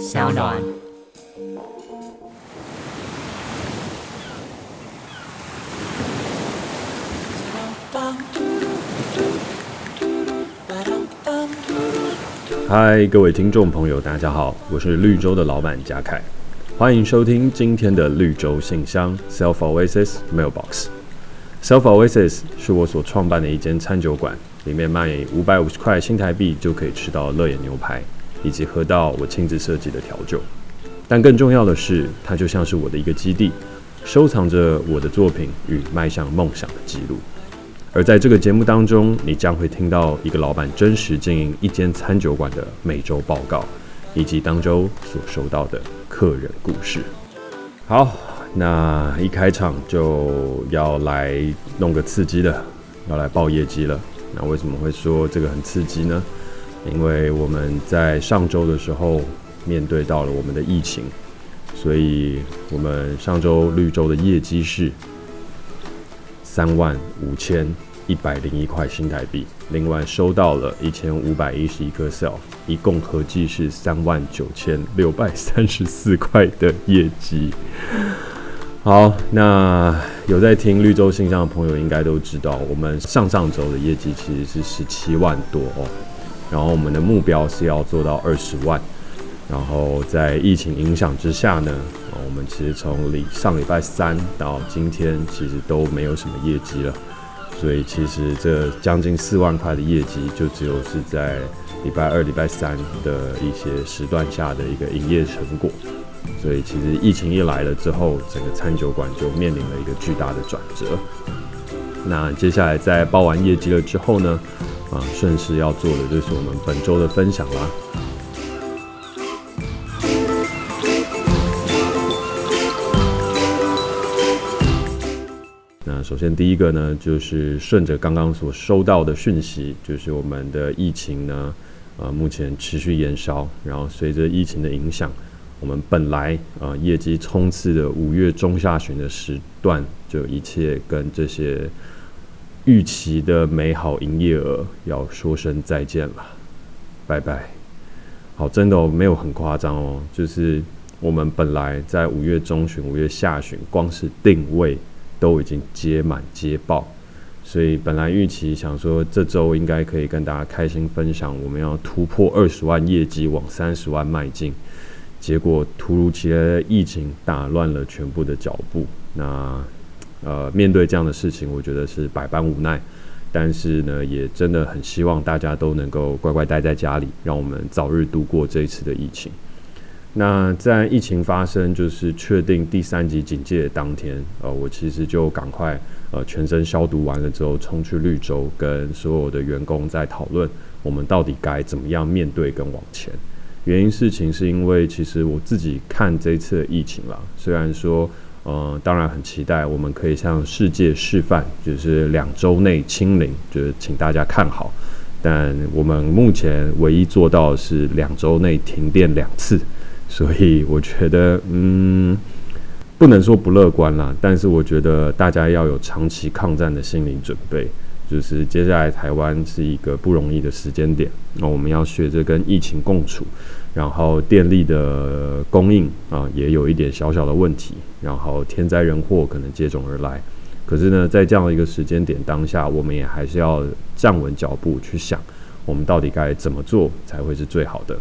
小暖。嗨，各位听众朋友，大家好，我是绿洲的老板贾凯，欢迎收听今天的绿洲信箱 Self Oasis Mailbox。Self Oasis 是我所创办的一间餐酒馆，里面卖五百五十块新台币就可以吃到乐眼牛排，以及喝到我亲自设计的调酒。但更重要的是，它就像是我的一个基地，收藏着我的作品与迈向梦想的记录。而在这个节目当中，你将会听到一个老板真实经营一间餐酒馆的每周报告，以及当周所收到的客人故事。好。那一开场就要来弄个刺激的，要来报业绩了。那为什么会说这个很刺激呢？因为我们在上周的时候面对到了我们的疫情，所以我们上周绿洲的业绩是三万五千一百零一块新台币，另外收到了一千五百一十一颗 self，一共合计是三万九千六百三十四块的业绩。好，那有在听绿洲信箱的朋友应该都知道，我们上上周的业绩其实是十七万多哦，然后我们的目标是要做到二十万，然后在疫情影响之下呢，我们其实从礼上礼拜三到今天其实都没有什么业绩了，所以其实这将近四万块的业绩就只有是在礼拜二、礼拜三的一些时段下的一个营业成果。所以其实疫情一来了之后，整个餐酒馆就面临了一个巨大的转折。那接下来在报完业绩了之后呢，啊，顺势要做的就是我们本周的分享啦。那首先第一个呢，就是顺着刚刚所收到的讯息，就是我们的疫情呢，呃，目前持续延烧，然后随着疫情的影响。我们本来啊、呃、业绩冲刺的五月中下旬的时段，就一切跟这些预期的美好营业额要说声再见了，拜拜。好，真的、哦、没有很夸张哦，就是我们本来在五月中旬、五月下旬，光是定位都已经接满接爆，所以本来预期想说这周应该可以跟大家开心分享，我们要突破二十万业绩，往三十万迈进。结果突如其来的疫情打乱了全部的脚步。那呃，面对这样的事情，我觉得是百般无奈。但是呢，也真的很希望大家都能够乖乖待在家里，让我们早日度过这一次的疫情。那在疫情发生，就是确定第三级警戒的当天，呃，我其实就赶快呃全身消毒完了之后，冲去绿洲跟所有的员工在讨论，我们到底该怎么样面对跟往前。原因事情是因为，其实我自己看这一次的疫情啦，虽然说，呃，当然很期待我们可以向世界示范，就是两周内清零，就是请大家看好。但我们目前唯一做到的是两周内停电两次，所以我觉得，嗯，不能说不乐观啦，但是我觉得大家要有长期抗战的心理准备。就是接下来台湾是一个不容易的时间点，那我们要学着跟疫情共处，然后电力的供应啊也有一点小小的问题，然后天灾人祸可能接踵而来。可是呢，在这样的一个时间点当下，我们也还是要站稳脚步去想，我们到底该怎么做才会是最好的。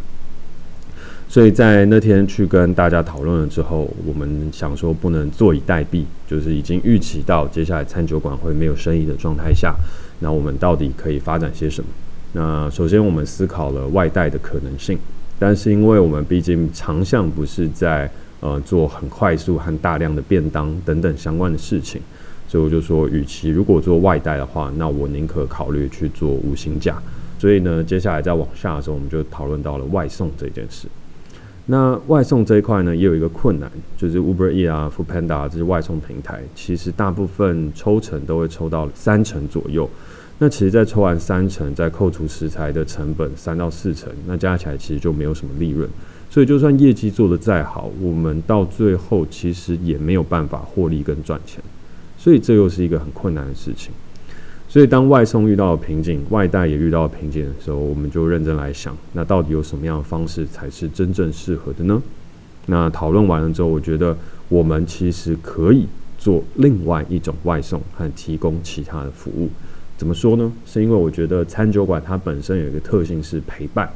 所以在那天去跟大家讨论了之后，我们想说不能坐以待毙，就是已经预期到接下来餐酒馆会没有生意的状态下，那我们到底可以发展些什么？那首先我们思考了外带的可能性，但是因为我们毕竟长项不是在呃做很快速和大量的便当等等相关的事情，所以我就说，与其如果做外带的话，那我宁可考虑去做无薪假。所以呢，接下来再往下的时候，我们就讨论到了外送这件事。那外送这一块呢，也有一个困难，就是 Uber E 啊、Foodpanda 这些外送平台，其实大部分抽成都会抽到三成左右。那其实，在抽完三成，再扣除食材的成本三到四成，那加起来其实就没有什么利润。所以，就算业绩做得再好，我们到最后其实也没有办法获利跟赚钱。所以，这又是一个很困难的事情。所以当外送遇到了瓶颈，外带也遇到了瓶颈的时候，我们就认真来想，那到底有什么样的方式才是真正适合的呢？那讨论完了之后，我觉得我们其实可以做另外一种外送和提供其他的服务。怎么说呢？是因为我觉得餐酒馆它本身有一个特性是陪伴。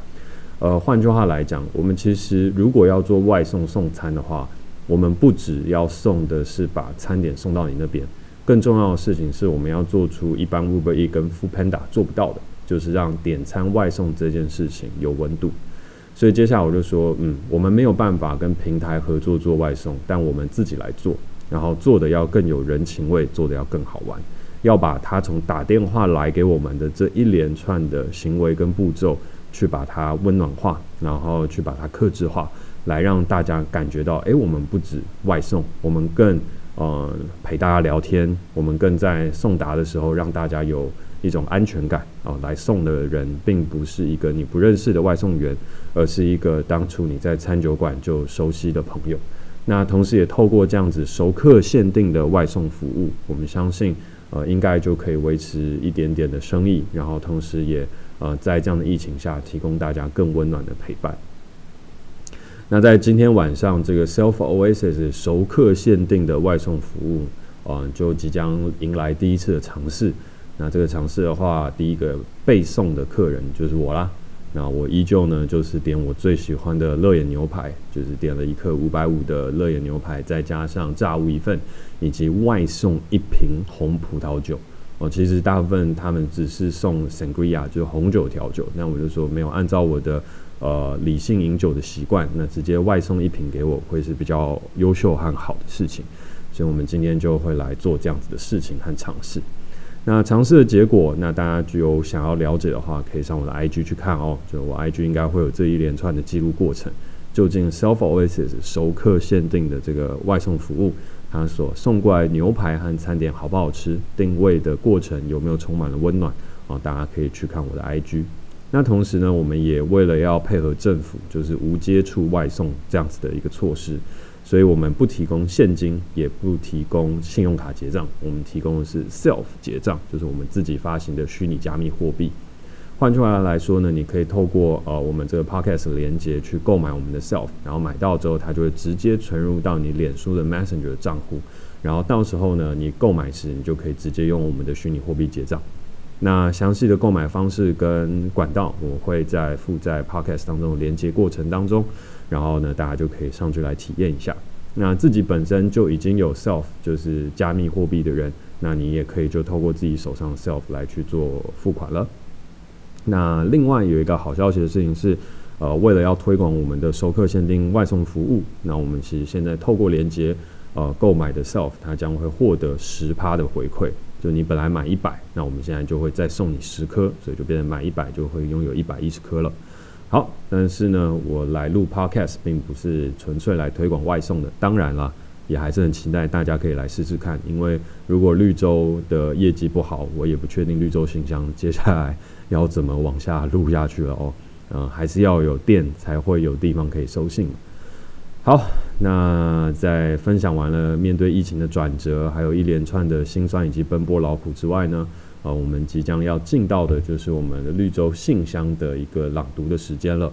呃，换句话来讲，我们其实如果要做外送送餐的话，我们不只要送的是把餐点送到你那边。更重要的事情是，我们要做出一般 Uber E 跟 Foodpanda 做不到的，就是让点餐外送这件事情有温度。所以接下来我就说，嗯，我们没有办法跟平台合作做外送，但我们自己来做，然后做的要更有人情味，做的要更好玩，要把他从打电话来给我们的这一连串的行为跟步骤，去把它温暖化，然后去把它克制化，来让大家感觉到，诶，我们不止外送，我们更。呃，陪大家聊天，我们更在送达的时候让大家有一种安全感啊、来送的人并不是一个你不认识的外送员，而是一个当初你在餐酒馆就熟悉的朋友。那同时也透过这样子熟客限定的外送服务，我们相信呃应该就可以维持一点点的生意，然后同时也呃在这样的疫情下提供大家更温暖的陪伴。那在今天晚上，这个 Self Oasis 熟客限定的外送服务，啊、呃，就即将迎来第一次的尝试。那这个尝试的话，第一个被送的客人就是我啦。那我依旧呢，就是点我最喜欢的乐眼牛排，就是点了一克五百五的乐眼牛排，再加上炸物一份，以及外送一瓶红葡萄酒。哦，其实大部分他们只是送 Sangria，就是红酒调酒。那我就说没有按照我的。呃，理性饮酒的习惯，那直接外送一瓶给我，会是比较优秀和好的事情。所以，我们今天就会来做这样子的事情和尝试。那尝试的结果，那大家就有想要了解的话，可以上我的 IG 去看哦。就我 IG 应该会有这一连串的记录过程，究竟 Self Oasis 熟客限定的这个外送服务，它所送过来牛排和餐点好不好吃，定位的过程有没有充满了温暖啊？大家可以去看我的 IG。那同时呢，我们也为了要配合政府，就是无接触外送这样子的一个措施，所以我们不提供现金，也不提供信用卡结账，我们提供的是 Self 结账，就是我们自己发行的虚拟加密货币。换句话来说呢，你可以透过呃我们这个 Podcast 连接去购买我们的 Self，然后买到之后，它就会直接存入到你脸书的 Messenger 账户，然后到时候呢，你购买时你就可以直接用我们的虚拟货币结账。那详细的购买方式跟管道，我会在附在 Podcast 当中的连接过程当中，然后呢，大家就可以上去来体验一下。那自己本身就已经有 Self 就是加密货币的人，那你也可以就透过自己手上 Self 来去做付款了。那另外有一个好消息的事情是，呃，为了要推广我们的熟客限定外送服务，那我们其实现在透过连接呃购买的 Self，它将会获得十趴的回馈。就你本来买一百，那我们现在就会再送你十颗，所以就变成买一百就会拥有一百一十颗了。好，但是呢，我来录 Podcast 并不是纯粹来推广外送的，当然了，也还是很期待大家可以来试试看。因为如果绿洲的业绩不好，我也不确定绿洲信箱接下来要怎么往下录下去了哦。嗯，还是要有电才会有地方可以收信。好，那在分享完了面对疫情的转折，还有一连串的辛酸以及奔波劳苦之外呢，啊，我们即将要进到的就是我们的绿洲信箱的一个朗读的时间了。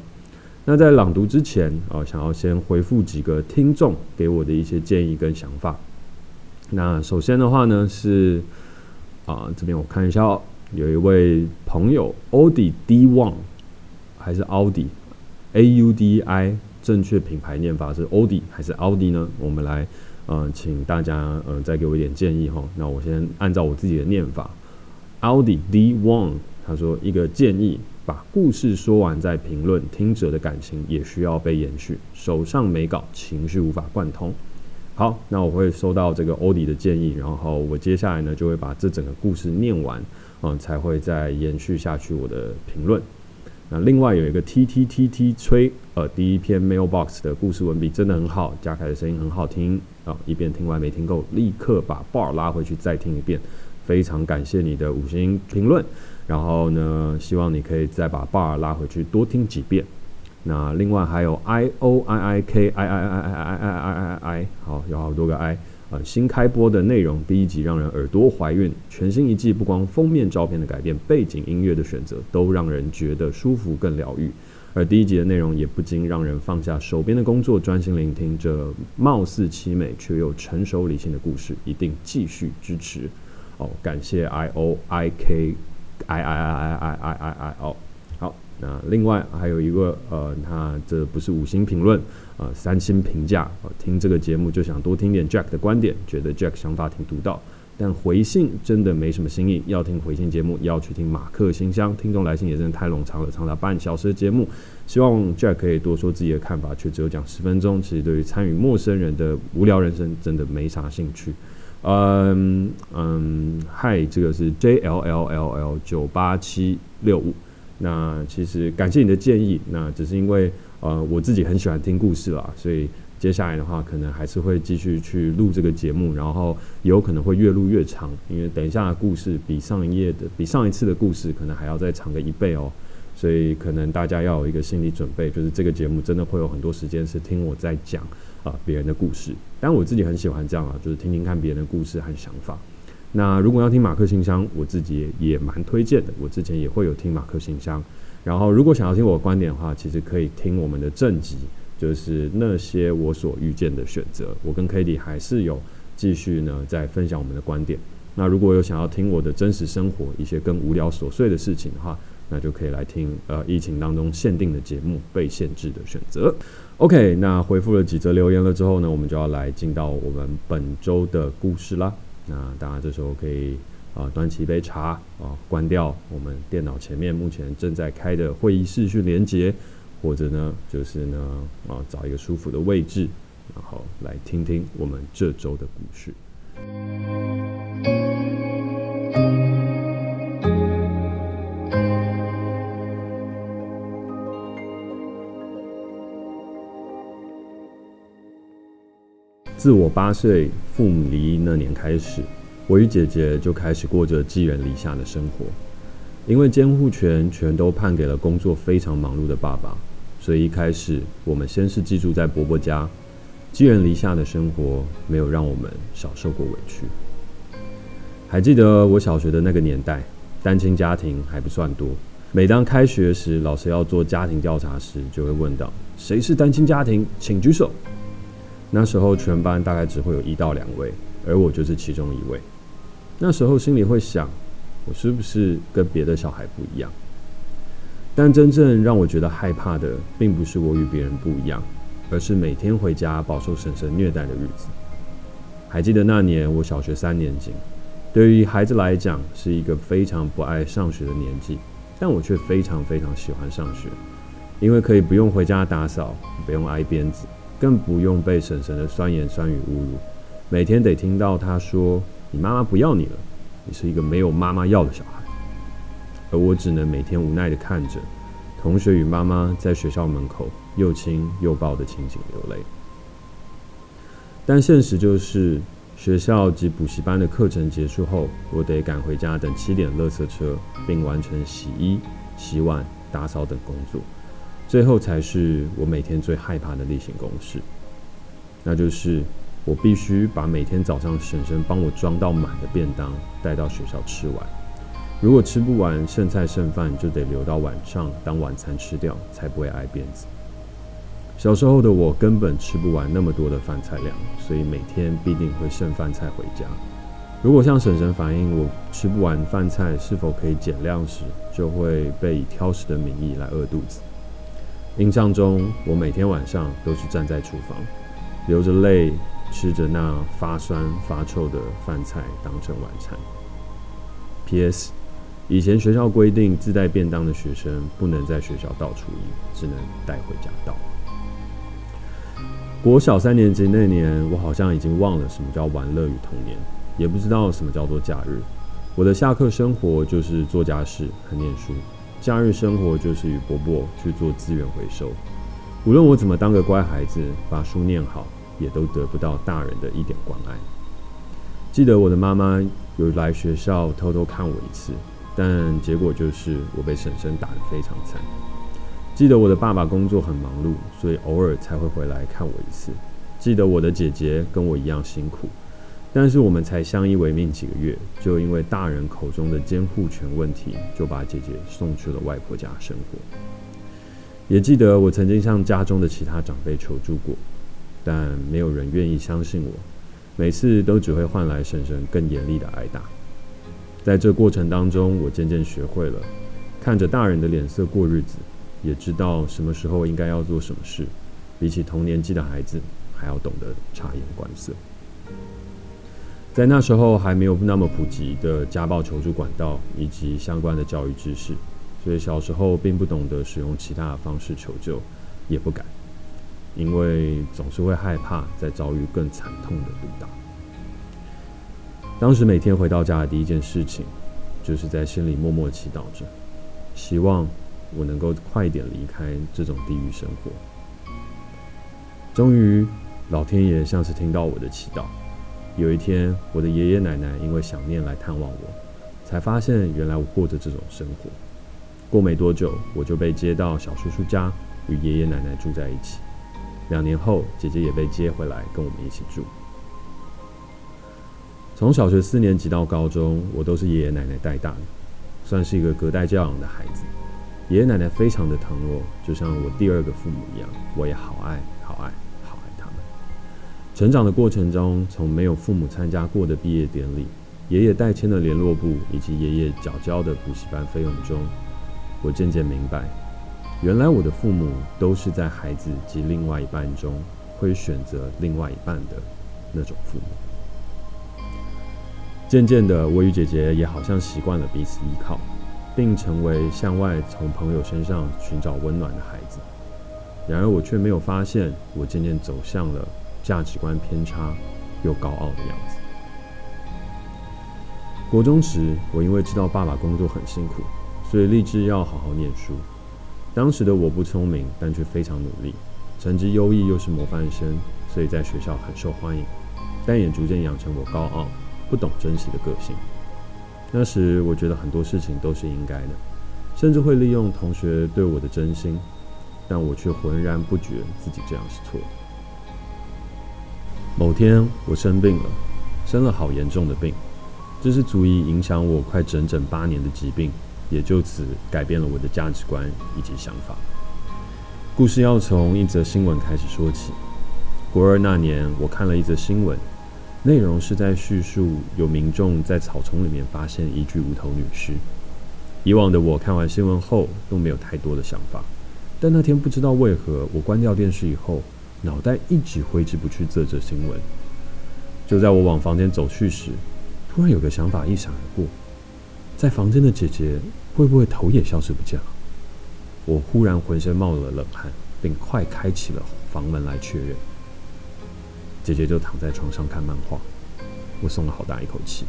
那在朗读之前啊，想要先回复几个听众给我的一些建议跟想法。那首先的话呢是啊，这边我看一下哦，有一位朋友 Audi D One 还是 Audi A U D I。正确品牌念法是 Audi 还是 Audi 呢？我们来，呃，请大家呃再给我一点建议哈。那我先按照我自己的念法，Audi D One，他说一个建议，把故事说完再评论，听者的感情也需要被延续。手上没稿，情绪无法贯通。好，那我会收到这个 Audi 的建议，然后我接下来呢就会把这整个故事念完，嗯、才会再延续下去我的评论。那另外有一个 T T T T 吹，呃，第一篇 Mailbox 的故事文笔真的很好，加凯的声音很好听啊，一遍听完没听够，立刻把 bar 拉回去再听一遍，非常感谢你的五星评论，然后呢，希望你可以再把 bar 拉回去多听几遍。那另外还有 I O I I K I I I I I I I I I，好，有好多个 I 呃，新开播的内容，第一集让人耳朵怀孕，全新一季不光封面照片的改变，背景音乐的选择都让人觉得舒服更疗愈。而第一集的内容也不禁让人放下手边的工作，专心聆听这貌似凄美却又成熟理性的故事，一定继续支持。哦，感谢 I O I K I I I I I I I o。好，那另外还有一个呃，他这不是五星评论，呃，三星评价。呃，听这个节目就想多听点 Jack 的观点，觉得 Jack 想法挺独到。但回信真的没什么新意，要听回信节目，要去听马克信箱。听众来信也真的太冗长了，长达半小时的节目。希望 Jack 可以多说自己的看法，却只有讲十分钟。其实对于参与陌生人的无聊人生，真的没啥兴趣。嗯嗯，嗨，这个是 J L L L L 九八七六五。那其实感谢你的建议，那只是因为呃我自己很喜欢听故事啦，所以。接下来的话，可能还是会继续去录这个节目，然后有可能会越录越长，因为等一下的故事比上一页的、比上一次的故事可能还要再长个一倍哦，所以可能大家要有一个心理准备，就是这个节目真的会有很多时间是听我在讲啊别人的故事，但我自己很喜欢这样啊，就是听听看别人的故事和想法。那如果要听马克信箱，我自己也蛮推荐的，我之前也会有听马克信箱，然后如果想要听我的观点的话，其实可以听我们的正集。就是那些我所遇见的选择，我跟 Cady 还是有继续呢在分享我们的观点。那如果有想要听我的真实生活一些更无聊琐碎的事情的话，那就可以来听呃疫情当中限定的节目《被限制的选择》。OK，那回复了几则留言了之后呢，我们就要来进到我们本周的故事啦。那大家这时候可以啊、端起一杯茶啊，关掉我们电脑前面目前正在开的会议视讯连接。或者呢，就是呢，啊，找一个舒服的位置，然后来听听我们这周的故事。自我八岁父母离异那年开始，我与姐姐就开始过着寄人篱下的生活，因为监护权全都判给了工作非常忙碌的爸爸。所以一开始，我们先是寄住在伯伯家，寄人篱下的生活没有让我们少受过委屈。还记得我小学的那个年代，单亲家庭还不算多。每当开学时，老师要做家庭调查时，就会问到：“谁是单亲家庭？请举手。”那时候全班大概只会有一到两位，而我就是其中一位。那时候心里会想：我是不是跟别的小孩不一样？但真正让我觉得害怕的，并不是我与别人不一样，而是每天回家饱受婶婶虐待的日子。还记得那年我小学三年级，对于孩子来讲是一个非常不爱上学的年纪，但我却非常非常喜欢上学，因为可以不用回家打扫，不用挨鞭子，更不用被婶婶的酸言酸语侮辱，每天得听到她说：“你妈妈不要你了，你是一个没有妈妈要的小孩。”而我只能每天无奈地看着同学与妈妈在学校门口又亲又抱的情景流泪。但现实就是，学校及补习班的课程结束后，我得赶回家等七点垃圾车，并完成洗衣、洗碗、打扫等工作。最后才是我每天最害怕的例行公事，那就是我必须把每天早上婶婶帮我装到满的便当带到学校吃完。如果吃不完剩菜剩饭，就得留到晚上当晚餐吃掉，才不会挨鞭子。小时候的我根本吃不完那么多的饭菜量，所以每天必定会剩饭菜回家。如果向婶婶反映我吃不完饭菜是否可以减量时，就会被以挑食的名义来饿肚子。印象中，我每天晚上都是站在厨房，流着泪吃着那发酸发臭的饭菜当成晚餐。P.S. 以前学校规定，自带便当的学生不能在学校倒厨余，只能带回家倒。国小三年级那年，我好像已经忘了什么叫玩乐与童年，也不知道什么叫做假日。我的下课生活就是做家事和念书，假日生活就是与伯伯去做资源回收。无论我怎么当个乖孩子，把书念好，也都得不到大人的一点关爱。记得我的妈妈有来学校偷偷看我一次。但结果就是我被婶婶打得非常惨。记得我的爸爸工作很忙碌，所以偶尔才会回来看我一次。记得我的姐姐跟我一样辛苦，但是我们才相依为命几个月，就因为大人口中的监护权问题，就把姐姐送去了外婆家生活。也记得我曾经向家中的其他长辈求助过，但没有人愿意相信我，每次都只会换来婶婶更严厉的挨打。在这过程当中，我渐渐学会了看着大人的脸色过日子，也知道什么时候应该要做什么事，比起同年纪的孩子，还要懂得察言观色。在那时候还没有那么普及的家暴求助管道以及相关的教育知识，所以小时候并不懂得使用其他的方式求救，也不敢，因为总是会害怕再遭遇更惨痛的毒打。当时每天回到家的第一件事情，就是在心里默默祈祷着，希望我能够快一点离开这种地狱生活。终于，老天爷像是听到我的祈祷。有一天，我的爷爷奶奶因为想念来探望我，才发现原来我过着这种生活。过没多久，我就被接到小叔叔家，与爷爷奶奶住在一起。两年后，姐姐也被接回来跟我们一起住。从小学四年级到高中，我都是爷爷奶奶带大的，算是一个隔代教养的孩子。爷爷奶奶非常的疼我，就像我第二个父母一样，我也好爱好爱。成长的过程中，从没有父母参加过的毕业典礼，爷爷代签的联络簿，以及爷爷缴交的补习班费用中，我渐渐明白，原来我的父母都是在孩子及另外一半中，会选择另外一半的那种父母。渐渐的，我与姐姐也好像习惯了彼此依靠，并成为向外从朋友身上寻找温暖的孩子。然而，我却没有发现，我渐渐走向了。价值观偏差又高傲的样子。国中时，我因为知道爸爸工作很辛苦，所以立志要好好念书。当时的我不聪明，但却非常努力，成绩优异，又是模范生，所以在学校很受欢迎。但也逐渐养成我高傲、不懂珍惜的个性。那时，我觉得很多事情都是应该的，甚至会利用同学对我的真心，但我却浑然不觉自己这样是错的。某天我生病了，生了好严重的病，这是足以影响我快整整八年的疾病，也就此改变了我的价值观以及想法。故事要从一则新闻开始说起。国二那年，我看了一则新闻，内容是在叙述有民众在草丛里面发现一具无头女尸。以往的我看完新闻后都没有太多的想法，但那天不知道为何，我关掉电视以后。脑袋一直挥之不去这则新闻。就在我往房间走去时，突然有个想法一闪而过：在房间的姐姐会不会头也消失不见了？我忽然浑身冒了冷汗，并快开启了房门来确认。姐姐就躺在床上看漫画，我松了好大一口气。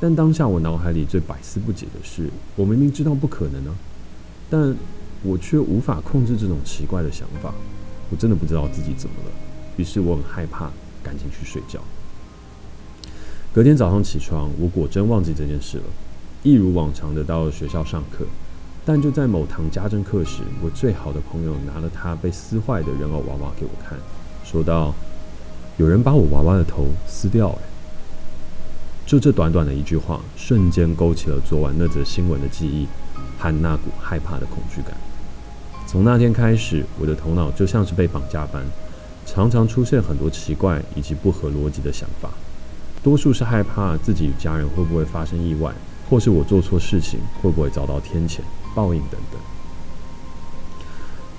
但当下我脑海里最百思不解的是：我明明知道不可能啊，但我却无法控制这种奇怪的想法。我真的不知道自己怎么了，于是我很害怕，赶紧去睡觉。隔天早上起床，我果真忘记这件事了，一如往常的到学校上课。但就在某堂家政课时，我最好的朋友拿了他被撕坏的人偶娃娃给我看，说道：“有人把我娃娃的头撕掉。”，就这短短的一句话，瞬间勾起了昨晚那则新闻的记忆和那股害怕的恐惧感。从那天开始，我的头脑就像是被绑架般，常常出现很多奇怪以及不合逻辑的想法。多数是害怕自己与家人会不会发生意外，或是我做错事情会不会遭到天谴报应等等。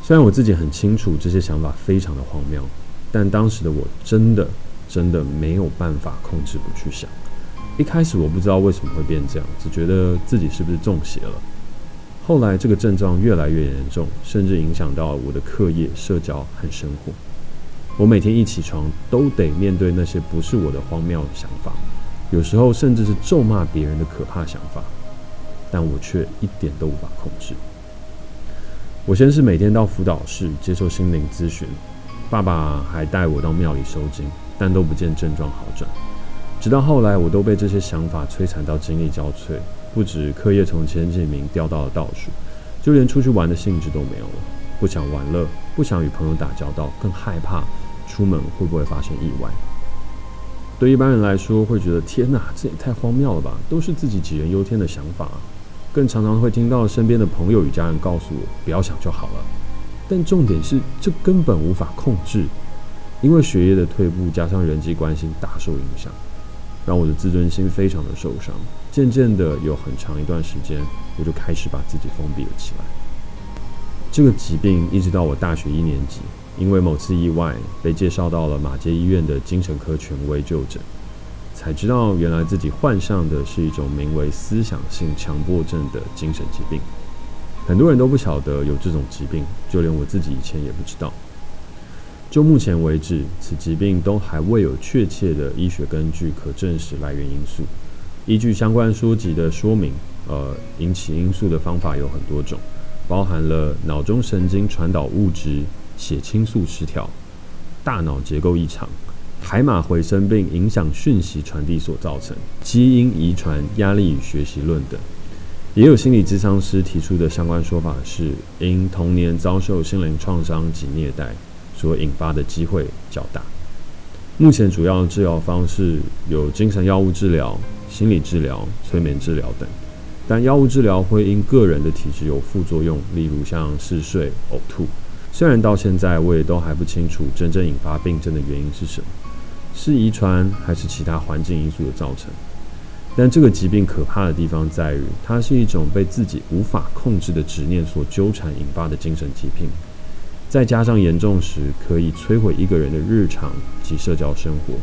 虽然我自己很清楚这些想法非常的荒谬，但当时的我真的真的没有办法控制不去想。一开始我不知道为什么会变这样，只觉得自己是不是中邪了。后来，这个症状越来越严重，甚至影响到我的课业、社交和生活。我每天一起床，都得面对那些不是我的荒谬想法，有时候甚至是咒骂别人的可怕想法，但我却一点都无法控制。我先是每天到辅导室接受心灵咨询，爸爸还带我到庙里收惊，但都不见症状好转。直到后来，我都被这些想法摧残到精力交瘁。不止课业从前几名掉到了倒数，就连出去玩的兴致都没有了。不想玩乐，不想与朋友打交道，更害怕出门会不会发生意外。对一般人来说，会觉得天哪，这也太荒谬了吧，都是自己杞人忧天的想法。更常常会听到身边的朋友与家人告诉我，不要想就好了。但重点是，这根本无法控制，因为学业的退步加上人际关系大受影响，让我的自尊心非常的受伤。渐渐的，有很长一段时间，我就开始把自己封闭了起来。这个疾病一直到我大学一年级，因为某次意外被介绍到了马街医院的精神科权威就诊，才知道原来自己患上的是一种名为思想性强迫症的精神疾病。很多人都不晓得有这种疾病，就连我自己以前也不知道。就目前为止，此疾病都还未有确切的医学根据可证实来源因素。依据相关书籍的说明，呃，引起因素的方法有很多种，包含了脑中神经传导物质、血清素失调、大脑结构异常、海马回声病影响讯息传递所造成、基因遗传、压力与学习论等。也有心理咨商师提出的相关说法是，因童年遭受心灵创伤及虐待所引发的机会较大。目前主要治疗方式有精神药物治疗、心理治疗、催眠治疗等，但药物治疗会因个人的体质有副作用，例如像嗜睡、呕吐。虽然到现在我也都还不清楚真正引发病症的原因是什么，是遗传还是其他环境因素的造成。但这个疾病可怕的地方在于，它是一种被自己无法控制的执念所纠缠引发的精神疾病，再加上严重时可以摧毁一个人的日常及社交生活，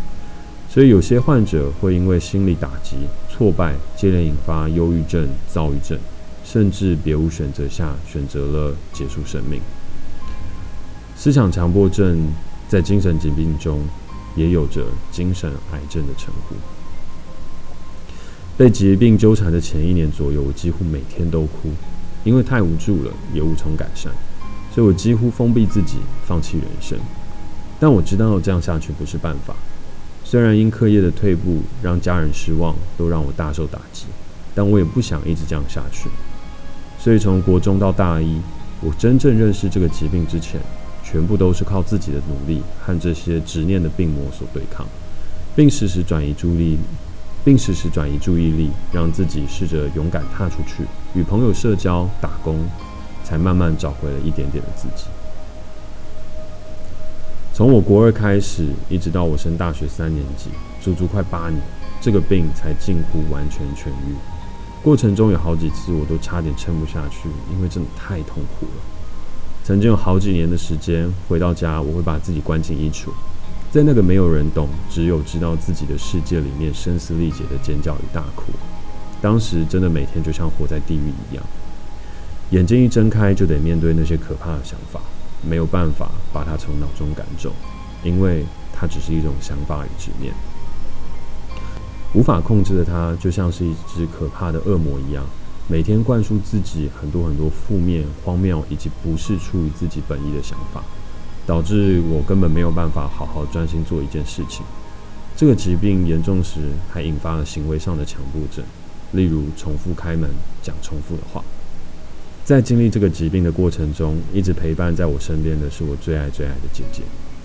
所以有些患者会因为心理打击、挫败，接连引发忧郁症、躁郁症，甚至别无选择下选择了结束生命。思想强迫症在精神疾病中也有着精神癌症的称呼。被疾病纠缠的前一年左右，我几乎每天都哭，因为太无助了，也无从改善，所以我几乎封闭自己，放弃人生。但我知道这样下去不是办法。虽然因课业的退步让家人失望，都让我大受打击，但我也不想一直这样下去。所以从国中到大一，我真正认识这个疾病之前，全部都是靠自己的努力和这些执念的病魔所对抗，并时时转移注意力。并时时转移注意力，让自己试着勇敢踏出去，与朋友社交、打工，才慢慢找回了一点点的自己。从我国二开始，一直到我升大学三年级，足足快八年，这个病才近乎完全痊愈。过程中有好几次，我都差点撑不下去，因为真的太痛苦了。曾经有好几年的时间，回到家我会把自己关进衣橱。在那个没有人懂、只有知道自己的世界里面，声嘶力竭的尖叫与大哭。当时真的每天就像活在地狱一样，眼睛一睁开就得面对那些可怕的想法，没有办法把它从脑中赶走，因为它只是一种想法与执念，无法控制的它，就像是一只可怕的恶魔一样，每天灌输自己很多很多负面、荒谬以及不是出于自己本意的想法。导致我根本没有办法好好专心做一件事情。这个疾病严重时，还引发了行为上的强迫症，例如重复开门、讲重复的话。在经历这个疾病的过程中，一直陪伴在我身边的是我最爱最爱的姐姐。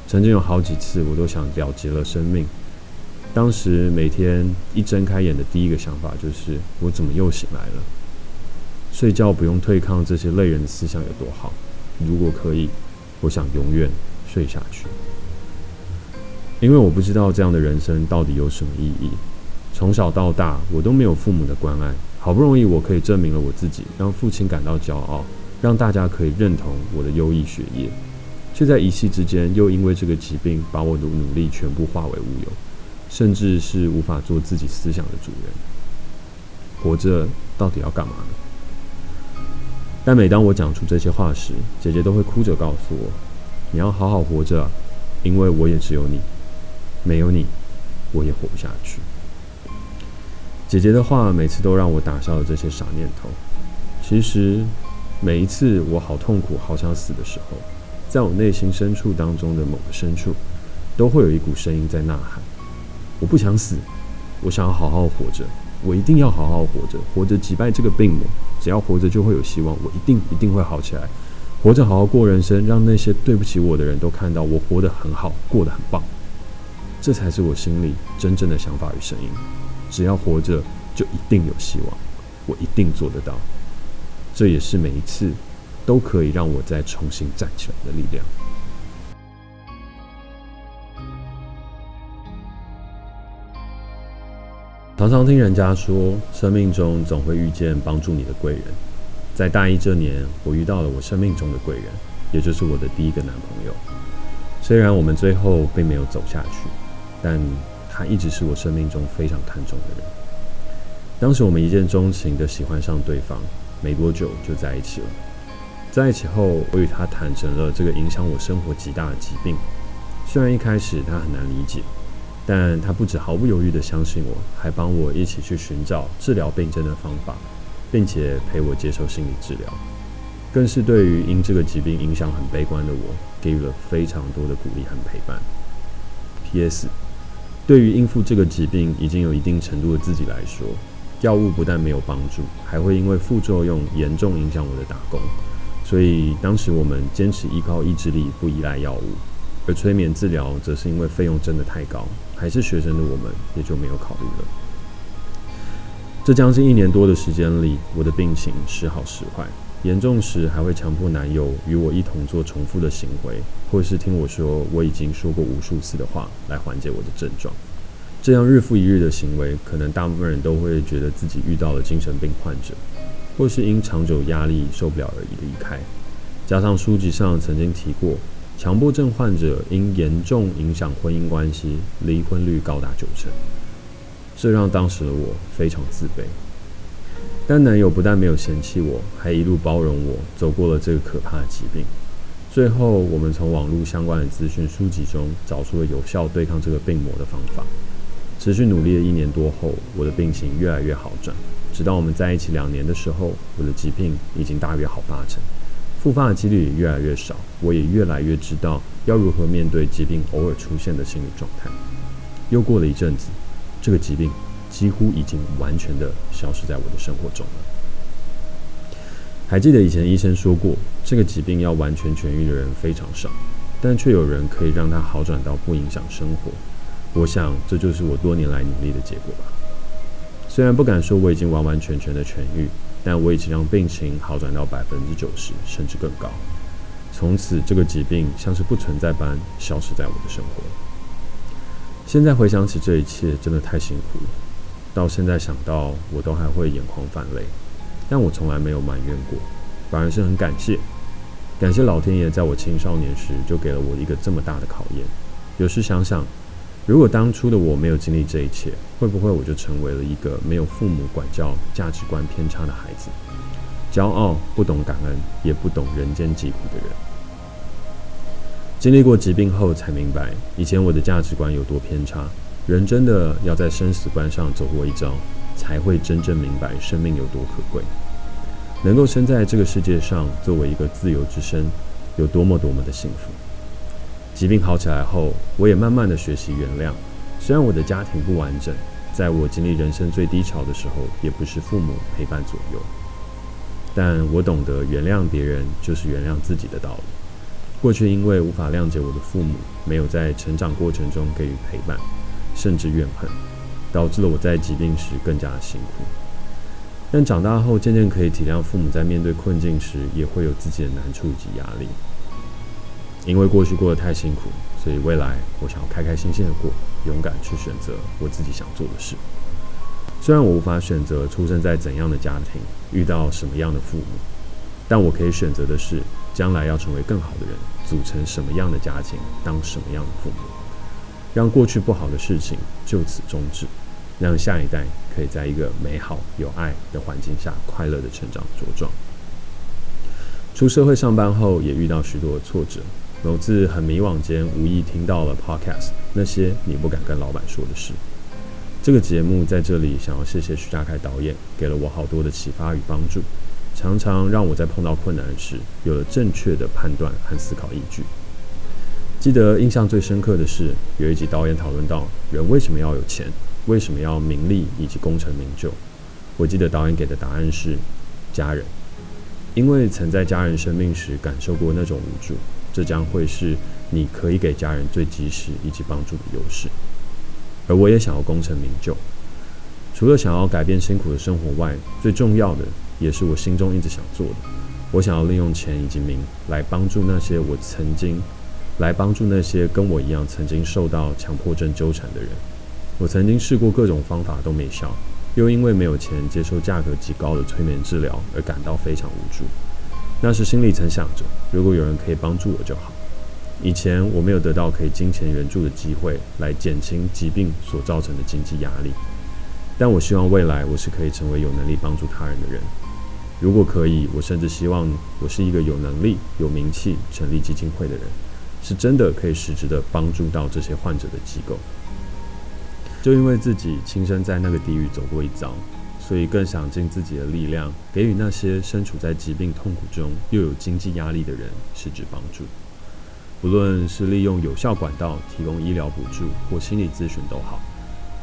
曾经有好几次，我都想了结了生命。当时每天一睁开眼的第一个想法就是：我怎么又醒来了？睡觉不用对抗这些累人的思想有多好？如果可以。我想永远睡下去，因为我不知道这样的人生到底有什么意义。从小到大，我都没有父母的关爱，好不容易我可以证明了我自己，让父亲感到骄傲，让大家可以认同我的优异学业，却在一夕之间又因为这个疾病，把我的努力全部化为乌有，甚至是无法做自己思想的主人。活着到底要干嘛呢？但每当我讲出这些话时，姐姐都会哭着告诉我：“你要好好活着，因为我也只有你，没有你，我也活不下去。”姐姐的话每次都让我打消了这些傻念头。其实，每一次我好痛苦、好想死的时候，在我内心深处当中的某个深处，都会有一股声音在呐喊：“我不想死，我想要好好活着。”我一定要好好活着，活着击败这个病魔。只要活着就会有希望，我一定一定会好起来。活着好好过人生，让那些对不起我的人都看到我活得很好，过得很棒。这才是我心里真正的想法与声音。只要活着，就一定有希望，我一定做得到。这也是每一次都可以让我再重新站起来的力量。常常听人家说，生命中总会遇见帮助你的贵人。在大一这年，我遇到了我生命中的贵人，也就是我的第一个男朋友。虽然我们最后并没有走下去，但他一直是我生命中非常看重的人。当时我们一见钟情的喜欢上对方，没多久就在一起了。在一起后，我与他坦诚了这个影响我生活极大的疾病。虽然一开始他很难理解。但他不止毫不犹豫地相信我，还帮我一起去寻找治疗病症的方法，并且陪我接受心理治疗，更是对于因这个疾病影响很悲观的我，给予了非常多的鼓励和陪伴。P.S. 对于应付这个疾病已经有一定程度的自己来说，药物不但没有帮助，还会因为副作用严重影响我的打工，所以当时我们坚持依靠意志力，不依赖药物。而催眠治疗则是因为费用真的太高，还是学生的我们也就没有考虑了。这将近一年多的时间里，我的病情时好时坏，严重时还会强迫男友与我一同做重复的行为，或是听我说我已经说过无数次的话来缓解我的症状。这样日复一日的行为，可能大部分人都会觉得自己遇到了精神病患者，或是因长久压力受不了而已离开。加上书籍上曾经提过。强迫症患者因严重影响婚姻关系，离婚率高达九成，这让当时的我非常自卑。但男友不但没有嫌弃我，还一路包容我，走过了这个可怕的疾病。最后，我们从网络相关的资讯书籍中找出了有效对抗这个病魔的方法。持续努力了一年多后，我的病情越来越好转，直到我们在一起两年的时候，我的疾病已经大约好八成。复发的几率也越来越少，我也越来越知道要如何面对疾病偶尔出现的心理状态。又过了一阵子，这个疾病几乎已经完全的消失在我的生活中了。还记得以前医生说过，这个疾病要完全痊愈的人非常少，但却有人可以让它好转到不影响生活。我想这就是我多年来努力的结果吧。虽然不敢说我已经完完全全的痊愈。但我已经让病情好转到百分之九十，甚至更高。从此，这个疾病像是不存在般消失在我的生活。现在回想起这一切，真的太辛苦了。到现在想到，我都还会眼眶泛泪。但我从来没有埋怨过，反而是很感谢，感谢老天爷在我青少年时就给了我一个这么大的考验。有时想想。如果当初的我没有经历这一切，会不会我就成为了一个没有父母管教、价值观偏差的孩子？骄傲、不懂感恩，也不懂人间疾苦的人。经历过疾病后，才明白以前我的价值观有多偏差。人真的要在生死关上走过一遭，才会真正明白生命有多可贵。能够生在这个世界上，作为一个自由之身，有多么多么的幸福。疾病好起来后，我也慢慢的学习原谅。虽然我的家庭不完整，在我经历人生最低潮的时候，也不是父母陪伴左右，但我懂得原谅别人就是原谅自己的道理。过去因为无法谅解我的父母，没有在成长过程中给予陪伴，甚至怨恨，导致了我在疾病时更加的辛苦。但长大后，渐渐可以体谅父母在面对困境时，也会有自己的难处以及压力。因为过去过得太辛苦，所以未来我想要开开心心的过，勇敢去选择我自己想做的事。虽然我无法选择出生在怎样的家庭，遇到什么样的父母，但我可以选择的是，将来要成为更好的人，组成什么样的家庭，当什么样的父母，让过去不好的事情就此终止，让下一代可以在一个美好有爱的环境下快乐的成长茁壮。出社会上班后，也遇到许多挫折。某次很迷惘间，无意听到了 Podcast，那些你不敢跟老板说的事。这个节目在这里想要谢谢徐嘉凯导演，给了我好多的启发与帮助，常常让我在碰到困难时有了正确的判断和思考依据。记得印象最深刻的是，有一集导演讨论到人为什么要有钱，为什么要名利以及功成名就。我记得导演给的答案是家人，因为曾在家人生病时感受过那种无助。这将会是你可以给家人最及时以及帮助的优势。而我也想要功成名就，除了想要改变辛苦的生活外，最重要的也是我心中一直想做的。我想要利用钱以及名来帮助那些我曾经，来帮助那些跟我一样曾经受到强迫症纠缠的人。我曾经试过各种方法都没效，又因为没有钱接受价格极高的催眠治疗而感到非常无助。那时心里曾想着，如果有人可以帮助我就好。以前我没有得到可以金钱援助的机会来减轻疾病所造成的经济压力，但我希望未来我是可以成为有能力帮助他人的人。如果可以，我甚至希望我是一个有能力、有名气、成立基金会的人，是真的可以实质的帮助到这些患者的机构。就因为自己亲身在那个地狱走过一遭，所以更想尽自己的力量，给予那些身处在疾病痛苦中又有经济压力的人实质帮助。不论是利用有效管道提供医疗补助或心理咨询都好，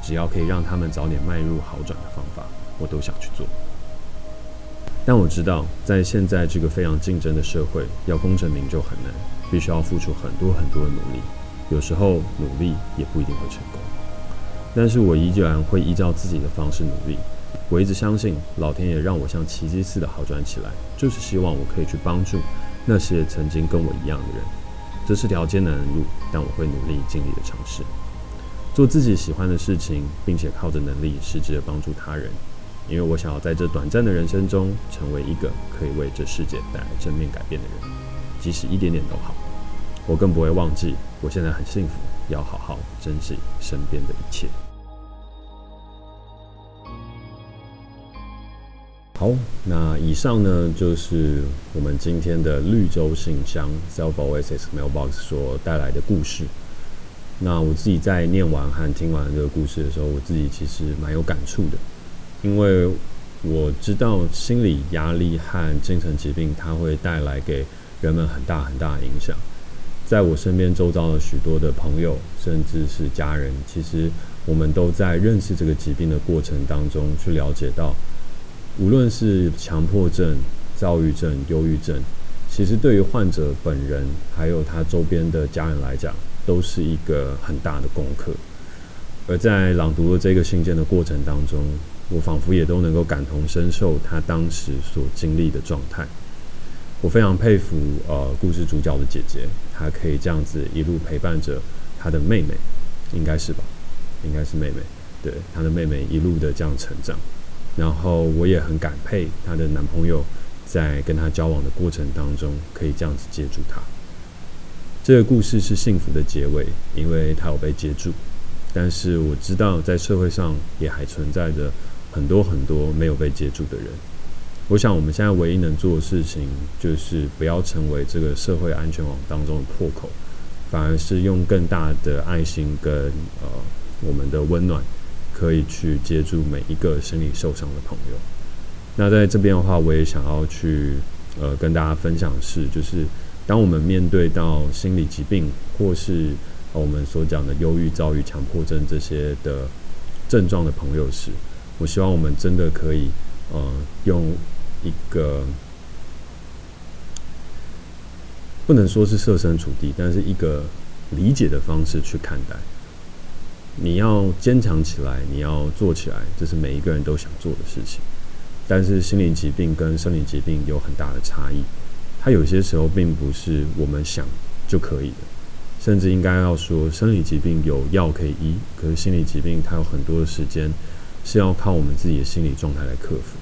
只要可以让他们早点迈入好转的方法，我都想去做。但我知道，在现在这个非常竞争的社会，要功成名就很难，必须要付出很多很多的努力，有时候努力也不一定会成功。但是我依然会依照自己的方式努力。我一直相信，老天爷让我像奇迹似的好转起来，就是希望我可以去帮助那些曾经跟我一样的人。这是条艰难的路，但我会努力尽力的尝试，做自己喜欢的事情，并且靠着能力实质的帮助他人。因为我想要在这短暂的人生中，成为一个可以为这世界带来正面改变的人，即使一点点都好。我更不会忘记，我现在很幸福，要好好珍惜身边的一切。好，那以上呢，就是我们今天的绿洲信箱 Self Oasis Mailbox 所带来的故事。那我自己在念完和听完这个故事的时候，我自己其实蛮有感触的，因为我知道心理压力和精神疾病它会带来给人们很大很大的影响。在我身边周遭的许多的朋友，甚至是家人，其实我们都在认识这个疾病的过程当中去了解到。无论是强迫症、躁郁症、忧郁症，其实对于患者本人还有他周边的家人来讲，都是一个很大的功课。而在朗读的这个信件的过程当中，我仿佛也都能够感同身受他当时所经历的状态。我非常佩服呃故事主角的姐姐，她可以这样子一路陪伴着她的妹妹，应该是吧？应该是妹妹，对，她的妹妹一路的这样成长。然后我也很感佩她的男朋友，在跟她交往的过程当中，可以这样子接住她。这个故事是幸福的结尾，因为她有被接住。但是我知道，在社会上也还存在着很多很多没有被接住的人。我想，我们现在唯一能做的事情，就是不要成为这个社会安全网当中的破口，反而是用更大的爱心跟呃我们的温暖。可以去接住每一个心理受伤的朋友。那在这边的话，我也想要去呃跟大家分享的是，就是当我们面对到心理疾病，或是我们所讲的忧郁、躁郁、强迫症这些的症状的朋友时，我希望我们真的可以呃用一个不能说是设身处地，但是一个理解的方式去看待。你要坚强起来，你要做起来，这是每一个人都想做的事情。但是心理疾病跟生理疾病有很大的差异，它有些时候并不是我们想就可以的，甚至应该要说，生理疾病有药可以医，可是心理疾病它有很多的时间是要靠我们自己的心理状态来克服，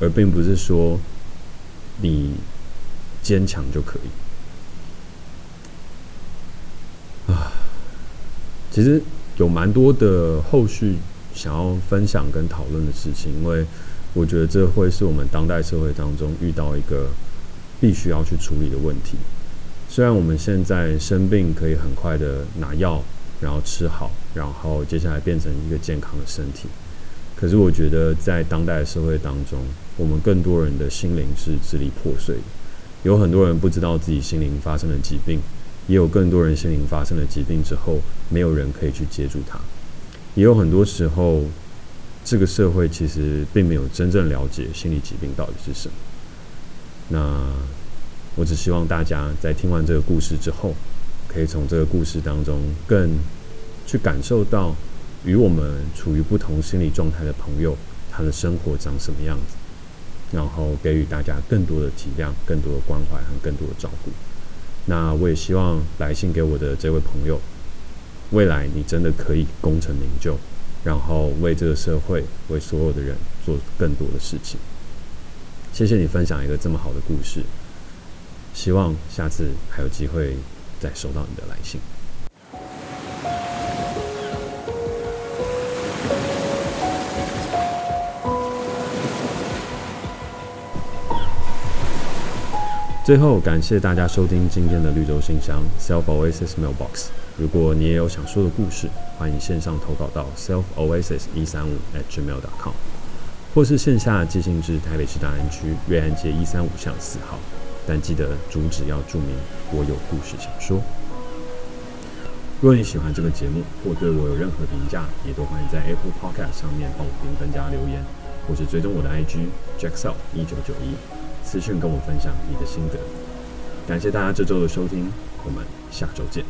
而并不是说你坚强就可以。啊，其实。有蛮多的后续想要分享跟讨论的事情，因为我觉得这会是我们当代社会当中遇到一个必须要去处理的问题。虽然我们现在生病可以很快的拿药，然后吃好，然后接下来变成一个健康的身体，可是我觉得在当代社会当中，我们更多人的心灵是支离破碎的，有很多人不知道自己心灵发生了疾病。也有更多人心灵发生了疾病之后，没有人可以去接住他。也有很多时候，这个社会其实并没有真正了解心理疾病到底是什么。那我只希望大家在听完这个故事之后，可以从这个故事当中更去感受到与我们处于不同心理状态的朋友，他的生活长什么样子，然后给予大家更多的体谅、更多的关怀和更多的照顾。那我也希望来信给我的这位朋友，未来你真的可以功成名就，然后为这个社会、为所有的人做更多的事情。谢谢你分享一个这么好的故事，希望下次还有机会再收到你的来信。最后，感谢大家收听今天的绿洲信箱 Self Oasis Mailbox。如果你也有想说的故事，欢迎线上投稿到 Self Oasis 一三五 at gmail.com，或是线下寄信至台北市大安区瑞安街一三五巷四号。但记得主旨要注明我有故事想说。若你喜欢这个节目，或对我有任何评价，也都欢迎在 Apple Podcast 上面帮我评分加留言，或是追踪我的 IG Jackself 一九九一。私讯跟我分享你的心得，感谢大家这周的收听，我们下周见。